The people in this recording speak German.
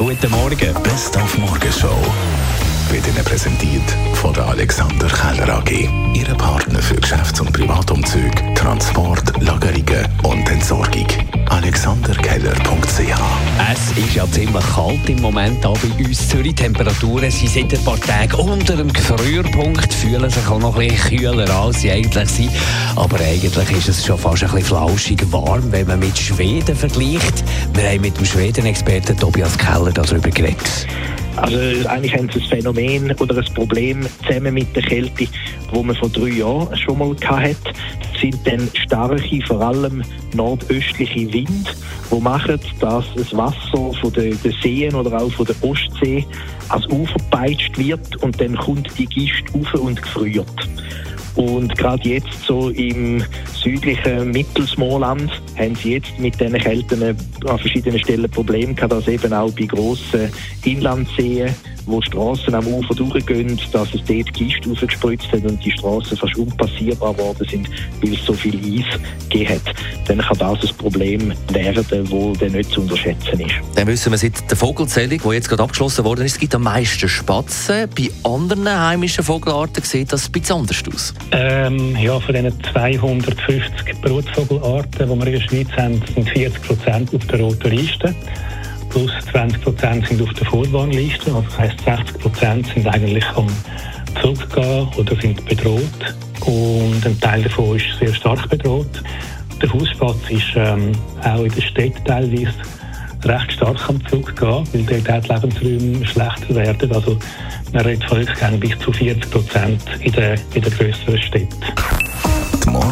guten Morgen. Best auf Morgenshow wird Ihnen präsentiert von der Alexander Keller AG. Ihre Partner für Geschäfts- und Privatumzüge, Transport, Lagerungen und Entsorgung. AlexanderKeller.ch Es ist ja ziemlich kalt im Moment auch bei uns. Zürich Temperaturen sind seit ein paar Tagen unter dem Gefrierpunkt, fühlen sich auch noch ein bisschen kühler als sie eigentlich sind. Aber eigentlich ist es schon fast ein bisschen flauschig warm, wenn man mit Schweden vergleicht. Wir haben mit dem Schweden-Experten Tobias Keller darüber geredet. Also eigentlich haben sie ein Phänomen oder ein Problem zusammen mit der Kälte, wo man vor drei Jahren schon mal hatte. Das sind dann starke, vor allem nordöstliche Wind, die machen, dass das Wasser von den, Seen oder auch von der Ostsee ans Ufer peitscht wird und dann kommt die Gist auf und gefriert. Und gerade jetzt so im südlichen Mittelsmoorland haben sie jetzt mit diesen Kälten an verschiedenen Stellen Probleme gehabt, dass eben auch bei grossen Inlandseen wo Straßen am Ufer durchgehen, dass es dort Gist rausgespritzt hat und die Straßen fast unpassierbar geworden sind, weil es so viel Eis gegeben hat. Dann kann das ein Problem werden, das nicht zu unterschätzen ist. Dann wissen wir seit der Vogelzählung, die jetzt gerade abgeschlossen worden ist, es gibt am meisten Spatzen. Bei anderen heimischen Vogelarten sieht das ein bisschen anders aus. Ähm, ja, von diesen 250 Brutvogelarten, die wir in der Schweiz haben, sind 40 Prozent auf der roten Liste plus 20 Prozent sind auf der Vorwarnliste. Also das heisst, 60 Prozent sind eigentlich am Zurückgehen oder sind bedroht. Und ein Teil davon ist sehr stark bedroht. Der Fußspatz ist ähm, auch in den Städten teilweise recht stark am Zurückgehen, weil dort die Lebensräume schlechter werden. Also man redet von bis zu 40 Prozent in den, in den grösseren Städten.